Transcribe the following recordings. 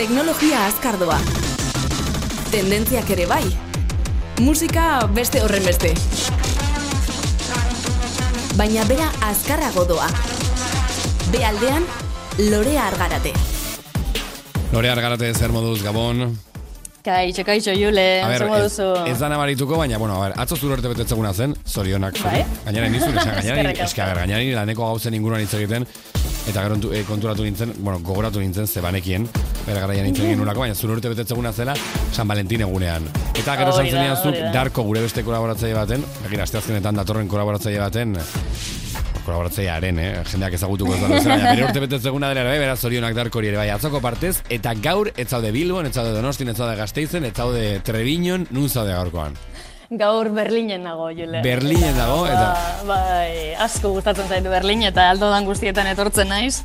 Teknologia azkardoa. Tendentziak ere bai. Musika beste horren beste. Baina bera azkarrago doa. Be aldean, Lorea Argarate. Lorea Argarate zer moduz, Gabon. Kaixo, kaixo, Jule, zer ez, moduzu? ez da nabarituko, baina, bueno, a ber, atzo zure urte betetzeguna zen, zorionak. Bai. Gainera nizun, esan, gainera, eska, ber, gainera laneko gauzen inguruan hitz egiten, eta gero eh, konturatu nintzen, bueno, gogoratu nintzen, zebanekien, bere garaian hitz egin nulako, baina zure urte betetzeguna zela, San Valentin egunean. Eta gero da, zenian zuk. Darko gure beste kolaboratzaile baten, begira, asteazkenetan datorren kolaboratzaile baten, kolaboratzailearen, eh? jendeak ezagutuko ez da bezala, bere urte betetzeguna dela ere bai, beraz zorionak darkori ere bai, atzoko partez, eta gaur ez zaude Bilbon, ez zaude Donostin, ez zaude Gasteizen, ez zaude Trebiñon, nun zaude gaurkoan. Gaur Berlinen nago, Jule. Berlinen dago, eta- Ba, bai, asko gustatzen zaitu Berlin, eta aldo dan guztietan etortzen naiz.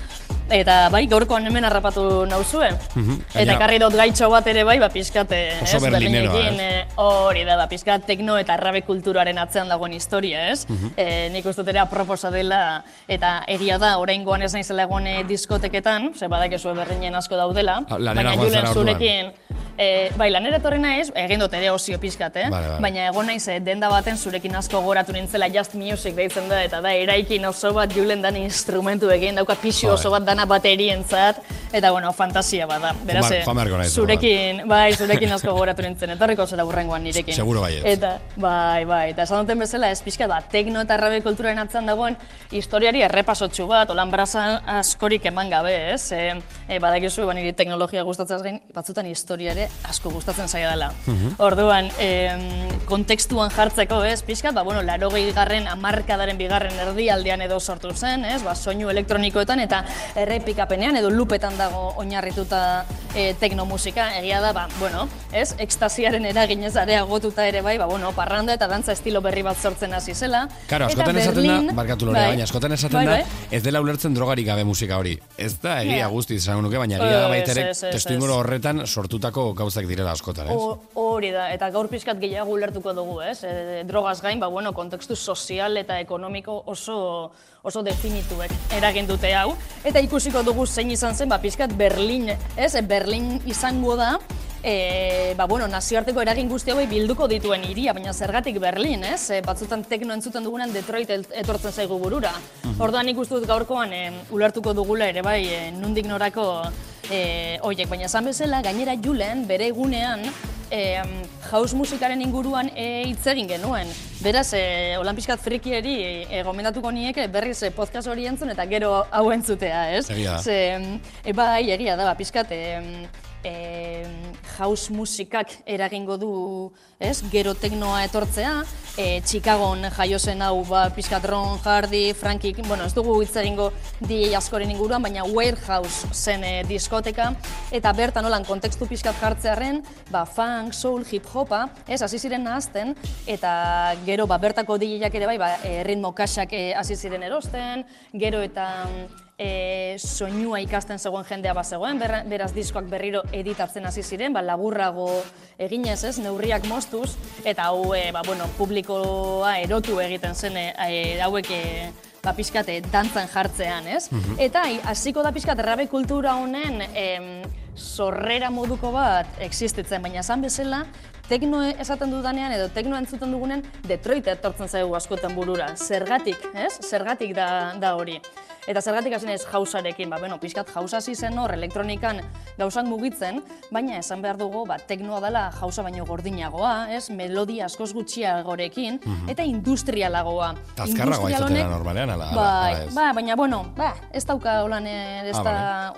Eta bai, gaurkoan hemen harrapatu nauzue. Mhm, Eta gainera- ekarri dut gaitxo bat ere bai, ba, pizkat, eh, ez, Berlinekin, eh, hori da, ba, pizkat tekno eta arrabe kulturaren atzean dagoen historia, ez? Mhm. Eh, nik uste dut aproposa dela, eta egia da, oraingoan ez naizela egon eh, diskoteketan, ze badakezue Berlinen asko daudela, Ah, lanera baina Julen zurekin, eh, bai, lanera etorri naiz, egin dut ere osio pizkat, eh? Vale, vale. baina egon naiz eh, denda baten zurekin asko goratu nintzela Just Music deitzen da, eta da eraikin oso bat Julen dan instrumentu egin, dauka pixu oso bat dana baterientzat, eta bueno, fantasia bada. Beraz, Joan- eh, zurekin, bai, zurekin asko goratu nintzen, etorriko zera burrengoan nirekin. Seguro baietz. Eta, bai, bai, eta esan duten bezala, ez pixka da, tekno eta arrabe kulturaren atzean dagoen historiari errepasotxu bat, olan braza askorik eman gabe, ez? E, e, badakizu, ba, niri teknologia gustatzen gain, batzutan historia ere asko gustatzen zaila dela. Mhm. Orduan, em, kontekstuan jartzeko, ez, pixka, ba, bueno, laro garren amarkadaren bigarren erdialdean edo sortu zen, ez, ba, soinu elektronikoetan eta errepikapenean edo lupetan dago oinarrituta e, teknomusika, egia da, ba, bueno, ez, ekstasiaren eraginez areagotuta ere bai, ba, bueno, parranda eta dantza estilo berri bat sortzen hasi zela. Eta askotan esaten da, barkatu lorea, bai, baina askotan esaten bai, da, bai. ez dela ulertzen drogarik gabe musika hori. Ez da egia Ja. guztiz esango nuke, baina egia da Ez, baita ere ez, ez, testu inguru horretan sortutako gauzak direla askotan, ez? Hori da, eta gaur pixkat gehiago ulertuko dugu, ez? E, drogaz gain, ba, bueno, kontekstu sozial eta ekonomiko oso oso definituek eragin dute hau. Eta ikusiko dugu zein izan zen, ba, pixkat Berlin, ez? Berlin izango da, e, ba, bueno, nazioarteko eragin guzti hauei bilduko dituen hiria, baina zergatik Berlin, ez? E, batzutan tekno entzuten dugunan Detroit etortzen zaigu burura. Orduan nik uste dut gaurkoan e, ulertuko dugula ere bai, e, nundik norako e, oiek, baina esan bezala, gainera Julen bere egunean e, house musikaren inguruan e, hitz egin genuen. Beraz, e, holan pixkat frikieri e, gomendatuko nieke berriz e, podcast hori entzun eta gero hau entzutea, ez? Egia. Ze, e, bai, egia da, ba, pixkat, e, e, house musikak eragingo du, ez, gero teknoa etortzea, e, Chicagon jaio zen hau, ba, pixkat Ron Hardy, Frankie, bueno, ez dugu hitz egingo DJ askoren inguruan, baina Warehouse zen e, diskoteka, eta bertan holan kontekstu pixkat jartzearen, ba, funk, soul, hip hopa, ez, hasi ziren nahazten, eta gero, ba, bertako DJak ere bai, ba, e, ritmo kaxak e, hasi ziren erosten, gero eta e, soinua ikasten zegoen jendea bazegoen, berra- beraz diskoak berriro editatzen hasi ziren, ba, laburrago eginez ez, neurriak moztuz, eta hau, e, ba, bueno, publikoa erotu egiten zen e, e, hauek e, ba, pixkat e, dantzan jartzean, ez? Eta ai, hasiko da pixkat errabe kultura honen em, sorrera moduko bat existitzen, baina esan bezala, tekno esaten dudanean edo tekno entzuten dugunen Detroit etortzen zaigu askotan burura. Zergatik, ez? Zergatik da, da hori. Eta zergatik hasi naiz jausarekin, ba, bueno, pixkat jausa hasi zen hor elektronikan gauzak mugitzen, baina esan behar dugu, ba, teknoa dela jausa baino gordinagoa, ez? Melodia askoz gutxiagorekin, eta industrialagoa. Azkarragoa honek- normalean, ala- ala- Bai, ala ez? ba, baina, bueno, ba, ez dauka holan, eh, ez Ah,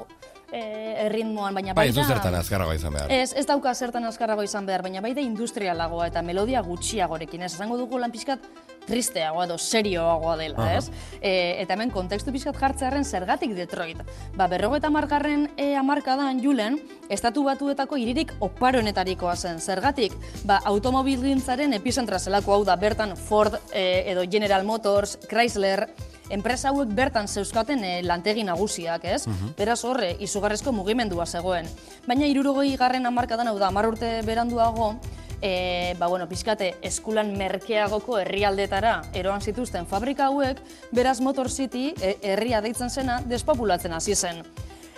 da eh, erritmoan, baina Bai, du baita- zertan azkarragoa izan behar. Ez, ez dauka zertan azkarrago izan behar, baina baita industrialagoa eta melodia gutxiagorekin, ez esango dugu lan pixkat tristeagoa edo serioagoa dela, Aha. ez? E, eta hemen kontekstu pixkat jartzearen zergatik Detroit. Ba, berrogeita margarren e, amarkadan Julen, estatu batuetako hiririk oparoenetarikoa zen. Zergatik, ba, automobilgintzaren epizentra zelako hau da bertan Ford e, edo General Motors, Chrysler, enpresa hauek bertan zeuzkaten e, lantegi nagusiak, ez? Beraz horre, izugarrizko mugimendua zegoen. Baina irurogei garren amarkadan, hau da, amar urte beranduago, e, ba, bueno, pixkate, eskulan merkeagoko herrialdetara eroan zituzten fabrika hauek, beraz Motor City, e, herria deitzen zena, despopulatzen hasi zen.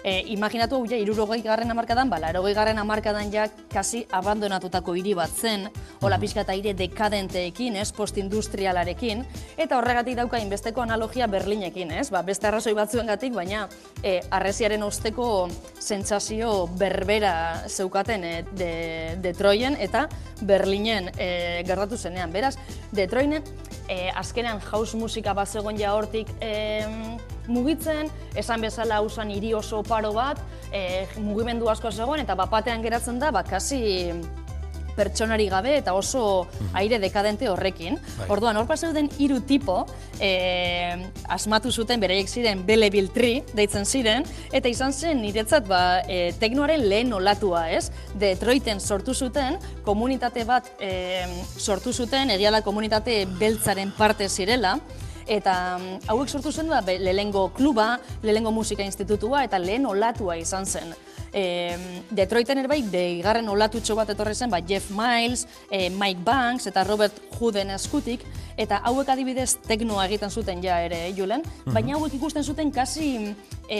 E, imaginatu ja, irurogei garren amarkadan, bala, erogei garren amarkadan ja, kasi abandonatutako hiri bat zen, hola pixka eta aire dekadenteekin, ez, postindustrialarekin, eta horregatik dauka inbesteko analogia Berlinekin, ez, ba, beste arrazoi batzuengatik, baina e, arresiaren osteko sentsazio berbera zeukaten e, de, Detroiten eta Berlinen e, gertatu zenean. Beraz, Detroiten e, azkenean house musika bat zegoen ja hortik e, mugitzen, esan bezala usan hiri oso paro bat, e, mugimendu asko zegoen, eta bapatean geratzen da, bakasi pertsonari gabe eta oso aire dekadente horrekin. Bai. Orduan, hor zeuden hiru tipo, e, asmatu zuten beraiek ziren Belleville Tree, deitzen ziren, eta izan zen niretzat ba, e, teknoaren lehen olatua, ez? Detroiten sortu zuten, komunitate bat e, sortu zuten, egiala komunitate beltzaren parte zirela, eta mm, hauek sortu zen da lehengo kluba, lehengo musika institutua eta lehen olatua izan zen. E, Detroiten ere bai, deigarren olatutxo bat etorri zen, ba, Jeff Miles, e, Mike Banks eta Robert Hooden eskutik, eta hauek adibidez teknoa egiten zuten ja ere, Julen, mhm. baina hauek ikusten zuten kasi e,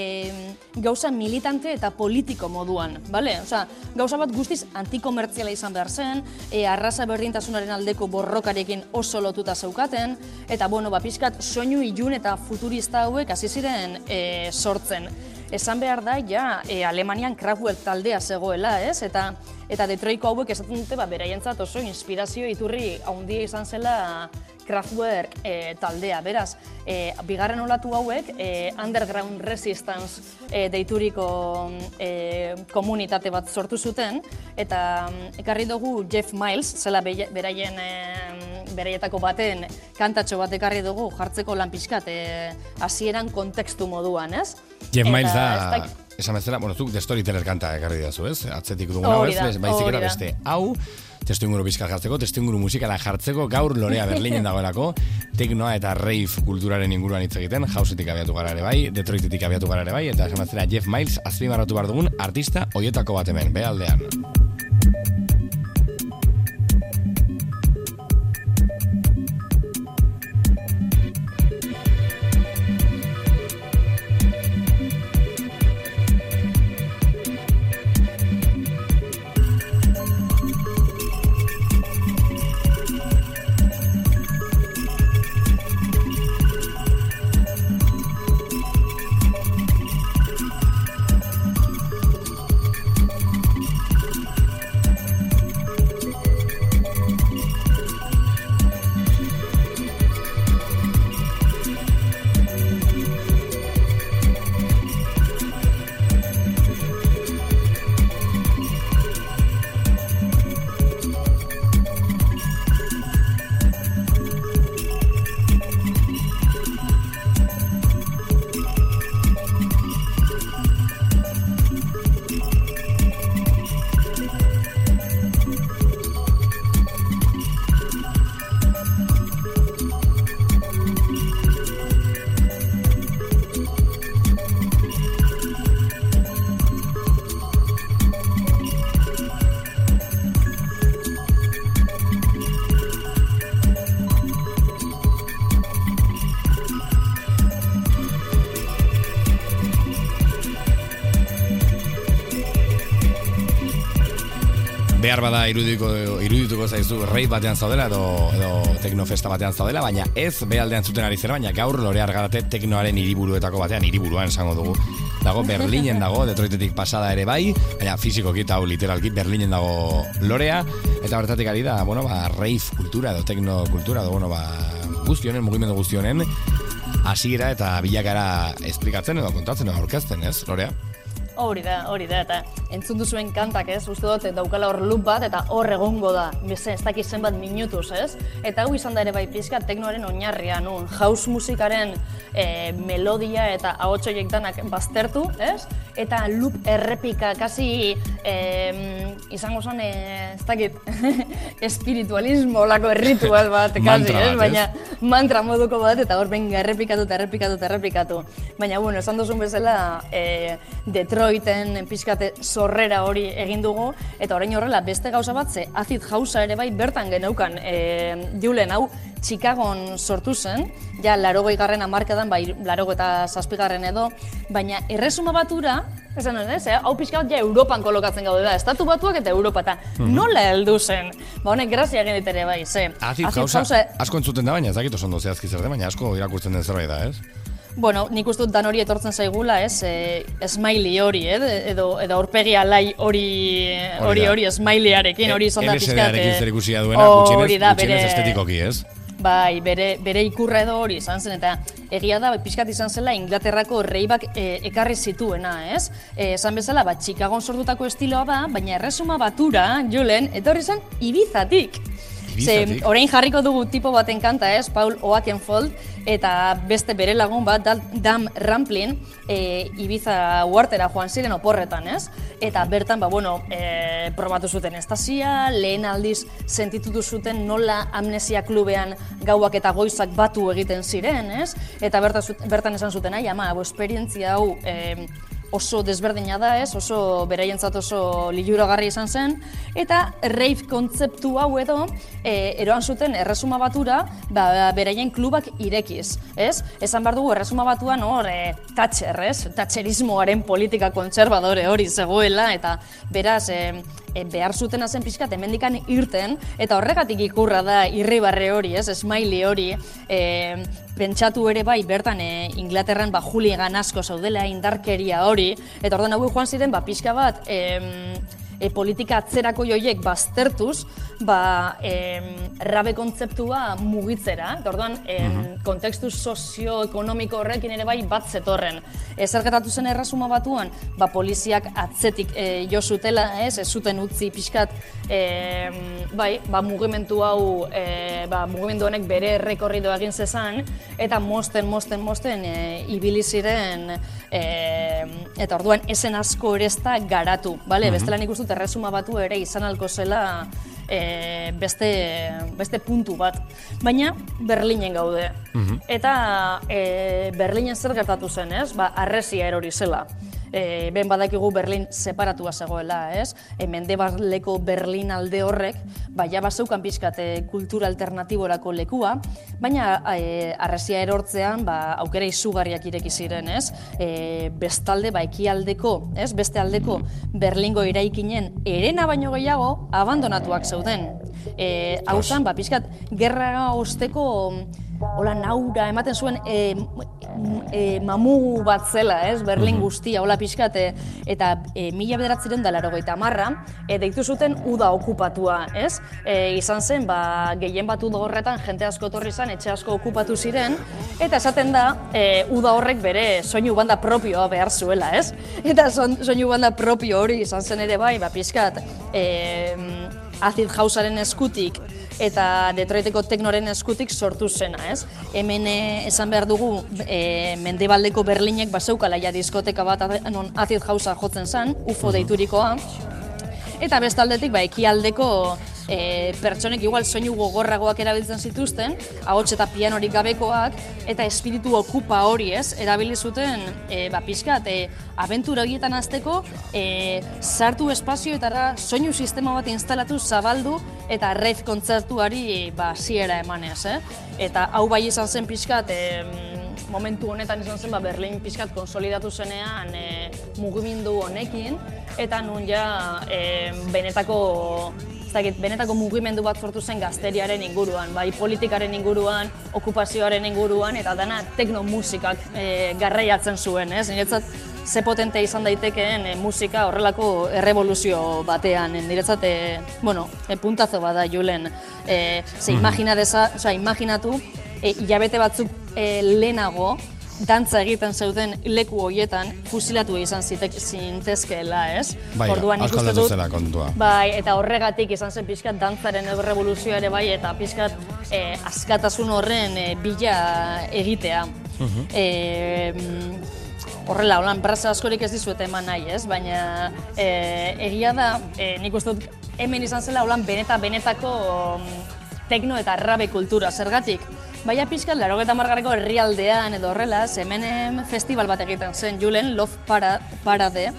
gauza militante eta politiko moduan, bale? Osa, gauza bat guztiz antikomertziala izan behar zen, e, arraza berdintasunaren aldeko borrokarekin oso lotuta zeukaten, eta bueno, ba, pixkat soinu ilun eta futurista hauek hasi ziren e, sortzen. Esan behar da, ja, e, Alemanian Kraftwerk taldea zegoela, ez? Eta, eta Detroitko hauek esaten dute, ba, beraientzat oso inspirazio iturri haundia izan zela Kraftwerk e, taldea. Beraz, e, bigarren olatu hauek, e, Underground Resistance e, deituriko e, komunitate bat sortu zuten, eta ekarri dugu Jeff Miles, zela beraien e, beraietako baten kantatxo bat ekarri dugu jartzeko lan pixkat hasieran kontekstu moduan, ez? Jeff Miles da, esan bezala, bueno, zuk The Storyteller kanta ekarri dazu, ez? Atzetik dugun hau, ez? Baizik era beste, hau, testu inguru bizkal jartzeko, testu inguru musikala jartzeko, gaur lorea berlinen dagoelako, teknoa eta rave kulturaren inguruan hitz egiten, hausetik abiatu gara ere bai, Detroitetik abiatu gara ere bai, eta esan bezala Jeff Miles azpimarratu bar dugun artista hoietako bat hemen, behaldean. Behar bada irudiko, irudituko zaizu rei batean zaudela edo, edo teknofesta batean zaudela, baina ez behaldean zuten ari zera, baina gaur lore argarate teknoaren hiriburuetako batean, hiriburuan esango dugu. Dago Berlinen dago, Detroitetik pasada ere bai, baina fizikoki eta literalki Berlinen dago lorea, eta horretatik ari da, bueno, ba, rave kultura edo tekno kultura, edo, bueno, ba, guztionen, mugimendu guztionen, hasiera eta bilakara esplikatzen edo kontatzen edo aurkezten, ez, lorea? Hori da, hori da, eta entzun duzuen kantak, ez, uste dut, daukala hor loop bat, eta hor egongo da, beze, ez dakiz zenbat minutuz, ez? Eta hau izan da ere bai pizka teknoaren oinarria, nun, house musikaren e, melodia eta ahotsoiek danak baztertu, ez? Eta loop errepika, kasi e, izango zen, e, ez dakit, espiritualismo lako erritual bat, kasi, ez? Baina mantra moduko bat, eta hor benga errepikatu eta errepikatu eta errepikatu. Baina, bueno, esan duzun bezala, e, Detroiten pixkate sorrera hori egin dugu, eta orain horrela beste gauza bat, ze azid jauza ere bai bertan geneukan e, julen hau Chicagon sortu zen, ja larogoi garren amarkadan, bai larogo eta zazpigarren edo, baina erresuma batura, esan nuen, ez, eh? hau pixka bat ja Europan kolokatzen gaude da, estatu batuak eta Europa, eta nola heldu zen? Ba honek grazia egin ditere bai, ze. Azid gauza, jauza- asko entzuten da, baina ez dakit oso ondo zehazki zer baina asko irakurtzen den zerbait da, ez? Bueno, nik uste dut dan hori etortzen zaigula, ez, e, smiley hori, eh? edo, edo aurpegi alai hori, hori, da. hori smileyarekin, hori izan da pixkat. LSD-arekin eh, zer ikusia duena, hori gutxienez, da, gutxienez bere- estetikoki, ez? Bai, bere, bere ikurra edo hori izan zen, eta egia da, pixkat izan zela Inglaterrako reibak e, ekarri zituena, ez? E, esan bezala, ba, Chicagon sortutako estiloa da, baina erresuma batura, Julen, etorri zen Ibizatik. Ze, orain jarriko dugu tipo baten kanta, ez, Paul Oakenfold, eta beste bere lagun bat, Dam Ramplin, e, Ibiza uartera joan ziren oporretan, ez? Eta bertan, ba, bueno, e, probatu zuten estazia, lehen aldiz sentitutu zuten nola amnesia klubean gauak eta goizak batu egiten ziren, ez? Eta bertan, bertan esan zuten, ai, ama, esperientzia hau, e, oso desberdina da, ez? Oso beraientzat oso liluragarri izan zen eta rave kontzeptu hau edo e, eroan zuten erresuma batura, ba, beraien klubak irekiz, ez? Esan behar dugu erresuma batuan hor e, Thatcher, ez? Thatcherismoaren politika kontserbadore hori zegoela eta beraz e, e, behar zuten zen pixkat hemendikan irten eta horregatik ikurra da irribarre hori, ez? Smiley hori, e, pentsatu ere bai bertan e, Inglaterran ba hooligan asko zaudela indarkeria hori eta orduan hau joan ziren ba pixka bat em, e, politika atzerako joiek baztertuz, ba, em, rabe kontzeptua mugitzera, eta orduan, em, kontekstu sozioekonomiko horrekin ere bai bat zetorren. E, zer gertatu zen erresuma batuan, ba, poliziak atzetik e, jo zutela, ez, ez zuten utzi pixkat, em, bai, ba, mugimendu hau, e, ba, mugimendu honek bere errekorrido egin zezan, eta mosten, mosten, mosten, e, ibili ziren, e, eta orduan esen asko ere ez da garatu, bale? Bestela nik uste erresuma batu ere izan alko zela e, beste, beste puntu bat. Baina Berlinen gaude. Eta e, Berlinen zer gertatu zen, ez? Ba, arresia erori zela. E, ben badakigu Berlin separatua zegoela, ez? E, mendebaleko Berlin alde horrek, ba, ja bazeukan pixkat e, kultura alternatiborako lekua, baina e, arresia erortzean, ba, aukera izugarriak ireki ziren, ez? E, bestalde, ba, ekialdeko, ez? Beste aldeko Berlingo eraikinen erena baino gehiago abandonatuak zeuden. E, hau zen, ba, pixkat, gerra osteko hola naura ematen zuen e, e, mamu bat zela, ez, Berlin guztia, hola pixkat, e, eta e, mila bederatziren da larogeita marra, e, deitu zuten uda okupatua, ez? E, izan zen, ba, gehien bat uda horretan jente asko etorri zen, etxe asko okupatu ziren, eta esaten da, e, uda horrek bere soinu banda propioa behar zuela, ez? Eta son, soinu banda propio hori izan zen ere bai, ba, pixkat, e, Acid Housearen eskutik eta Detroiteko teknoren eskutik sortu zena, ez? Hemen eh, esan behar dugu e, mendebaldeko Berlinek bazeukala ja diskoteka bat non Acid Housea jotzen zen, UFO deiturikoa, Eta bestaldetik, ba, ekialdeko e, pertsonek igual soinu gogorragoak erabiltzen zituzten, ahots eta pianorik gabekoak, eta espiritu okupa hori ez, erabili zuten, e, ba, pixkat, e, abentura horietan azteko, e, sartu espazioetara soinu sistema bat instalatu, zabaldu, eta rave kontzertuari ba, hasiera emanez, eh? Eta hau bai izan zen pixkat, e, momentu honetan izan zen ba, Berlin pixkat konsolidatu zenean e, mugimendu honekin, eta nun ja e, benetako ez dakit, benetako mugimendu bat sortu zen gazteriaren inguruan, bai politikaren inguruan, okupazioaren inguruan, eta dana teknomusikak e, garraiatzen zuen, ez? Niretzat, ze potente izan daitekeen e, musika horrelako errevoluzio batean. E, niretzat, e, bueno, e, puntazo bada Julen, e, ze imagina deza, osea, imaginatu, e, hilabete batzuk e, lehenago, dantza egiten zeuden leku horietan fusilatu izan zitek zintezkeela, ez? Bai, uste aldatu dut- kontua. Bai, eta horregatik izan zen pixkat dantzaren errevoluzioa ere bai, eta pixkat eh, askatasun horren eh, bila egitea. Eh, mm, horrela, holan, braza askorik ez dizuet eman nahi, ez? Baina eh, egia da, eh, nik uste dut hemen izan zela holan beneta benetako mm, tekno eta rabe kultura, zergatik? Baina pixkat, laro eta margarreko herrialdean edo horrela, hemen em, festival bat egiten zen, Julen, Love Para, Parade,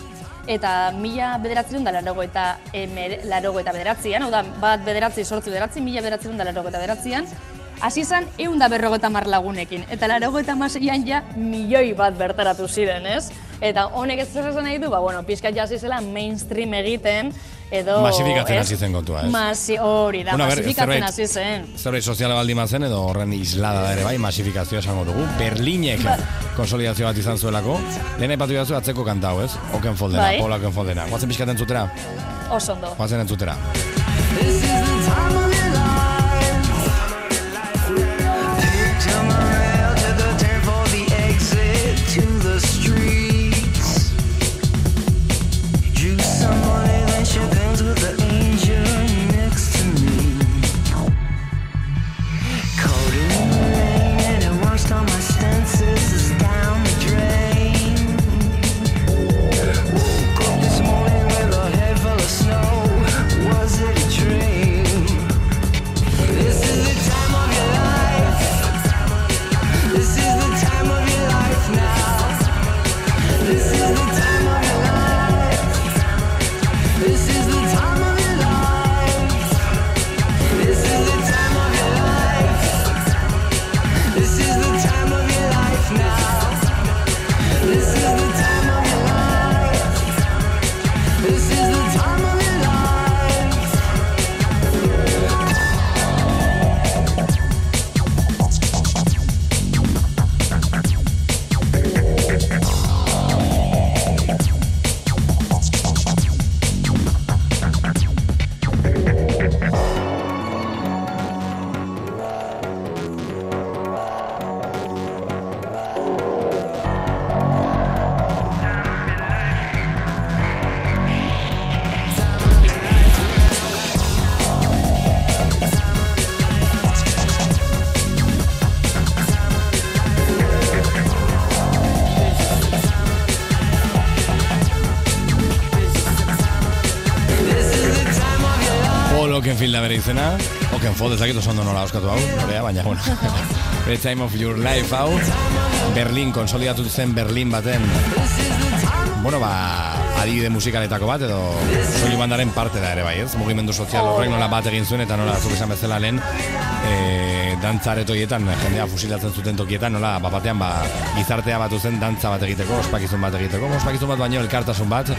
eta mila bederatzen da laro eta, emer, laro eta bederatzean, hau da, bat bederatzi, sortzi bederatzi, mila bederatzen da laro eta bederatzean, hasi zen egun da berrogeta lagunekin, eta laro eta maseian ja milioi bat bertaratu ziren, ez? Eta honek ez zer esan nahi du, ba, bueno, pixkat jasi zela mainstream egiten, edo... Masifikatzen hasi zen kontua, ez? Masi, hori da, Bueno, masifikatzen hasi zen. Zerbait soziala baldin bazen edo horren islada da ere bai, masifikazioa esango dugu. Berlinek konsolidazio bat izan zuelako. Lehen aipatu jazu atzeko kantau, ez? Oken foldena, Bai. Paula Oken foldena. Guazen pixkaten zutera? Oso ondo. Guazen entzutera. Turn Okenfield da bere izena. Okenfold ezakit oso ondo nola oskatu hau, norea, baina, bueno. The Time of Your Life hau. Berlin, konsolidatu zen Berlin baten. Bueno, ba, adibide musikaletako bat, edo soilu bandaren parte da ere bai, ez? Mugimendu sozial horrek nola bat egin zuen, eta nola zuk esan bezala lehen, e, dantzaretoietan, jendea fusilatzen zuten tokietan, nola, ba, batean, ba, gizartea batu zen dantza bat egiteko, ospakizun bat egiteko, ospakizun bat baino elkartasun bat,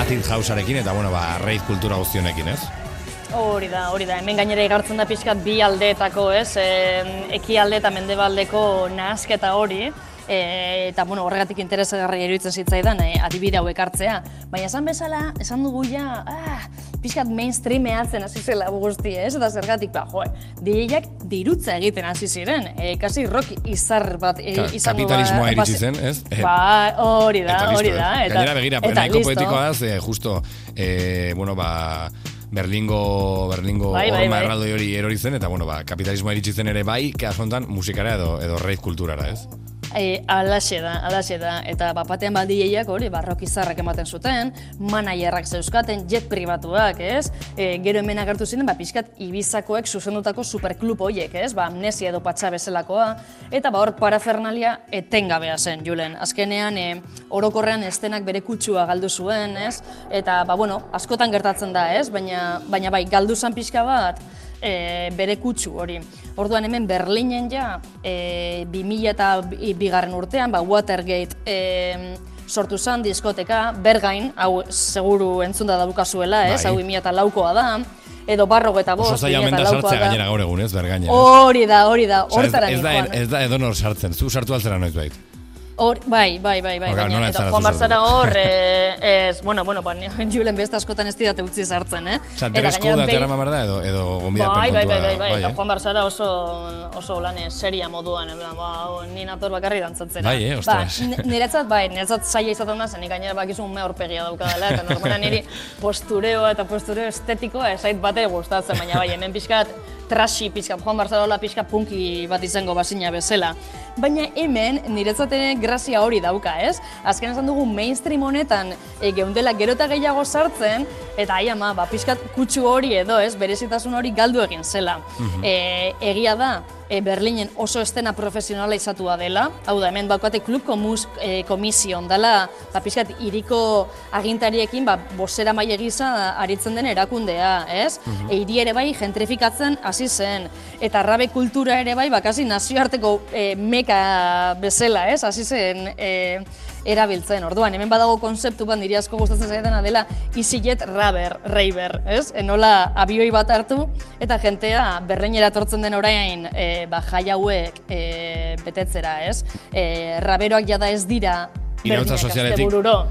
Atin Hausarekin, eta, bueno, ba, reiz kultura guztionekin, ez? Hori da, hori da. Hemen gainera igartzen da pixkat bi aldeetako, ez? E, ekialde eta mendebaldeko nahasketa hori. E, eta bueno, horregatik interesagarri iruditzen zitzaidan e, adibide hauek hartzea. Baina esan bezala, esan dugu ja, ah, pixkat mainstreameatzen hasi zela guzti, ez? Eta zergatik, ba, jo, DJak dirutza egiten hasi ziren. E, kasi rock izar bat e, Ka- izango kapitalismoa ba- iritsi bas- zen, ez? Eh, Ba, hori da, Eta hori eh? da. Eta, Gainera begira, eta nahiko listo. poetikoa da, ze justo, eh, bueno, ba, Berlingo, Berlingo Bai, bai, bai. erraldoi hori erori zen, eta bueno, ba, kapitalismoa iritsi zen ere bai, kasu honetan musikara edo, edo rave kulturara, ez? E, alaxe da, alaxe da. Eta bapatean baldieiak hori, barrok izarrak ematen zuten, manaierrak zeuzkaten, jet pribatuak, ez? E, gero hemen agertu ziren, ba, pixkat Ibizakoek zuzendutako superklub horiek, ez? Ba, amnesia edo patxa bezalakoa. Eta ba, hor parafernalia etengabea zen, Julen. Azkenean, e, orokorrean estenak bere kutsua galdu zuen, ez? Eta, ba, bueno, askotan gertatzen da, ez? Baina, baina bai, galdu zen pixka bat, e, bere kutsu hori. Orduan hemen Berlinen ja, e, 2000 eta bi- bigarren urtean, ba, Watergate e, sortu zen diskoteka, Bergain, hau seguru entzunda daukazuela, ez? Bai. Hau 2000 eta laukoa da, edo barro eta Oso bost, zaila 2000 omen da eta laukoa sartzea da. gainera gaur egun, ez, bergaina. Hori da, hori da, hortara ez, ez, da, ez da edonor sartzen, zu sartu altzera noiz bait. Hor, bai, bai, bai, bai, baina, ez eta zu Barzara hor, eh, ez, bueno, bueno, ba, Julen beste askotan ez didate utzi sartzen, eh? Osa, Eta gainera da behin- terama berda edo, edo gonbidapen Bai, bai, bai, da, bai, bai, eta eh? Juan Barzara oso, oso lan seria moduan, eh, ba, ni nator bakarri dantzatzera. Bai, eh, ostras. Ba, niretzat, bai, niretzat zaila izaten da, zenik gainera bakizu ume aurpegia daukadala, eta normalan niri postureoa eta postureo estetikoa esait bate gustatzen, baina bai, hemen pixkat trashy pixkat, Juan Barzarola pixkat punki bat izango bazina bezala. Baina hemen niretzat ere grazia hori dauka, ez? Azken esan dugu mainstream honetan e, geundela gero eta gehiago sartzen, eta ai ama, ba, pixkat kutsu hori edo, ez, berezitasun hori galdu egin zela. e, egia da, e, Berlinen oso estena profesionala izatua dela, hau da, hemen baukate klub komus, e, komision dela, ba, pixkat, iriko agintariekin, ba, bosera maile gisa aritzen den erakundea, ez? E, hiri ere bai gentrifikatzen hasi zen, eta rabe kultura ere bai, bakasi nazioarteko e, meka bezala, ez? Hasi zen, e, erabiltzen. Orduan, hemen badago konzeptu bat niri asko gustatzen zaidana dela EasyJet Raber, Raver, ez? Enola abioi bat hartu eta jentea berreinera etortzen den orain e, ba, jai hauek e, betetzera, ez? E, raberoak jada ez dira Berlinek sozialetik, da.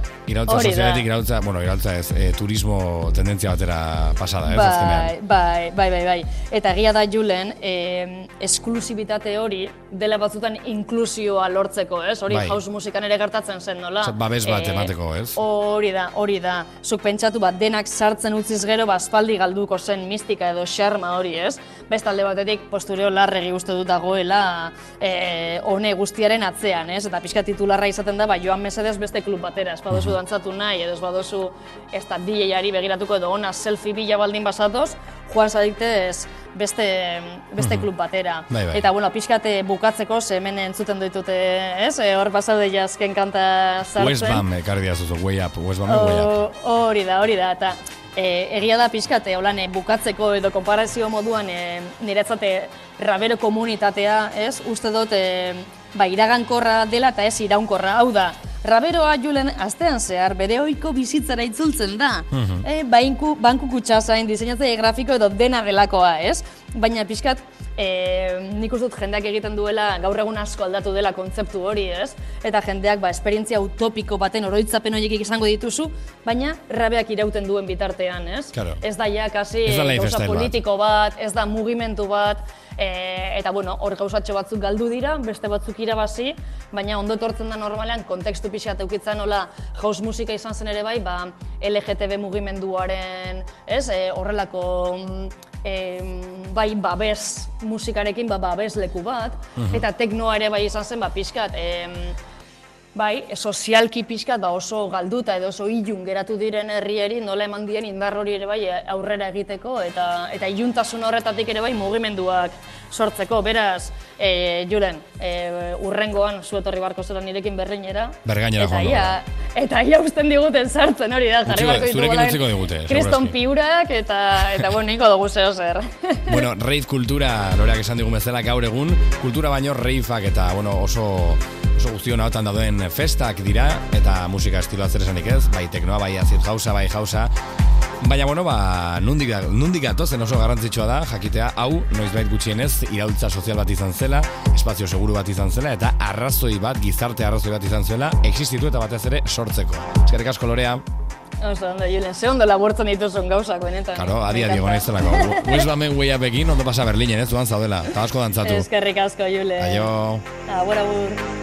sozialetik, iraultza, bueno, iraultza ez, e, turismo tendentzia batera pasada, ez, Bai, azkenean. bai, bai, bai, bai. Eta egia da Julen, eh, esklusibitate hori dela batzutan inklusioa lortzeko, ez? Hori Bai. house musikan ere gertatzen zen, nola? Osea, babes bat emateko, ez? Hori da, hori da. Zuk pentsatu bat denak sartzen utziz gero, ba, aspaldi galduko zen mistika edo xarma hori, ez? Beste alde batetik, postureo larregi uste dut dagoela eh, hone guztiaren atzean, ez? Eta pixka titularra izaten da, ba, joan mesedez beste klub batera, ez badozu dantzatu nahi, edo ez badozu ez da DJ-ari begiratuko edo ona selfie bila baldin basatoz, joan zaitez beste, beste klub batera. Bai, bai. Eta, bueno, pixkate bukatzeko, ze hemen entzuten ditute, ez? E, hor pasaude jazken kanta sartzen. Westbam, ekarri diazuzu, way up, Westbam, way up. Hori da, hori da, eta e, egia da pixkate, holan, e, bukatzeko edo konparazio moduan e, niretzate rabero komunitatea, ez? Uste dut, e, ba, iragankorra dela eta ez iraunkorra, hau da, Raberoa julen astean zehar bere ohiko bizitzara itzultzen da. e, bainku, banku kutsa zain, diseinatzaile grafiko edo dena delakoa, ez? Baina pixkat, e, nik uste dut jendeak egiten duela gaur egun asko aldatu dela kontzeptu hori, ez? Eta jendeak ba, esperientzia utopiko baten oroitzapen horiek izango dituzu, baina rabeak irauten duen bitartean, ez? Claro. Ez da ja kasi gauza lifestyle bat. politiko bat, ez da mugimendu bat, e, eta bueno, hor gauzatxo batzuk galdu dira, beste batzuk irabazi, baina ondo etortzen da normalean kontekstu pixat eukitzen nola house musika izan zen ere bai, ba, LGTB mugimenduaren, ez, e, horrelako mm, em, bai babes musikarekin ba, babes leku bat, eta teknoa ere bai izan zen ba, pixkat, em, Bai, sozialki pixkat ba oso galduta edo oso ilun geratu diren herrieri nola eman dien indar hori ere bai aurrera egiteko eta eta iluntasun horretatik ere bai mugimenduak sortzeko. Beraz, e, Julen, e, urrengoan zu etorri barko zera nirekin berreinera. Bergainera joango ia, eta ia usten diguten sartzen hori da, jarri barko zurekin ditugula utziko digute, Kriston piurak eta, eta bueno, niko dugu zeo zer. Bueno, rave kultura, loreak esan digun bezala gaur egun, kultura baino raveak eta, bueno, oso oso guztion ahotan dauden festak dira, eta musika estiloa zer esanik ez, bai teknoa, bai acid jausa, bai jausa, Baina, bueno, ba, nundik, nundik zen oso garrantzitsua da, jakitea, hau, noizbait gutxienez, iraultza sozial bat izan zela, espazio seguru bat izan zela, eta arrazoi bat, gizarte arrazoi bat izan zela, existitu eta batez ere sortzeko. Eskerrik asko lorea, Oso, ondo, Julen, ze ondo laburtzen dituzun gauzak, benetan. karo, adi Me adi egon encanta. naizelako. West Bamen way upekin, ondo pasa Berlinen, ez duan zaudela, eta asko dantzatu. Eskerrik asko, Julen. Aio. Agur, agur.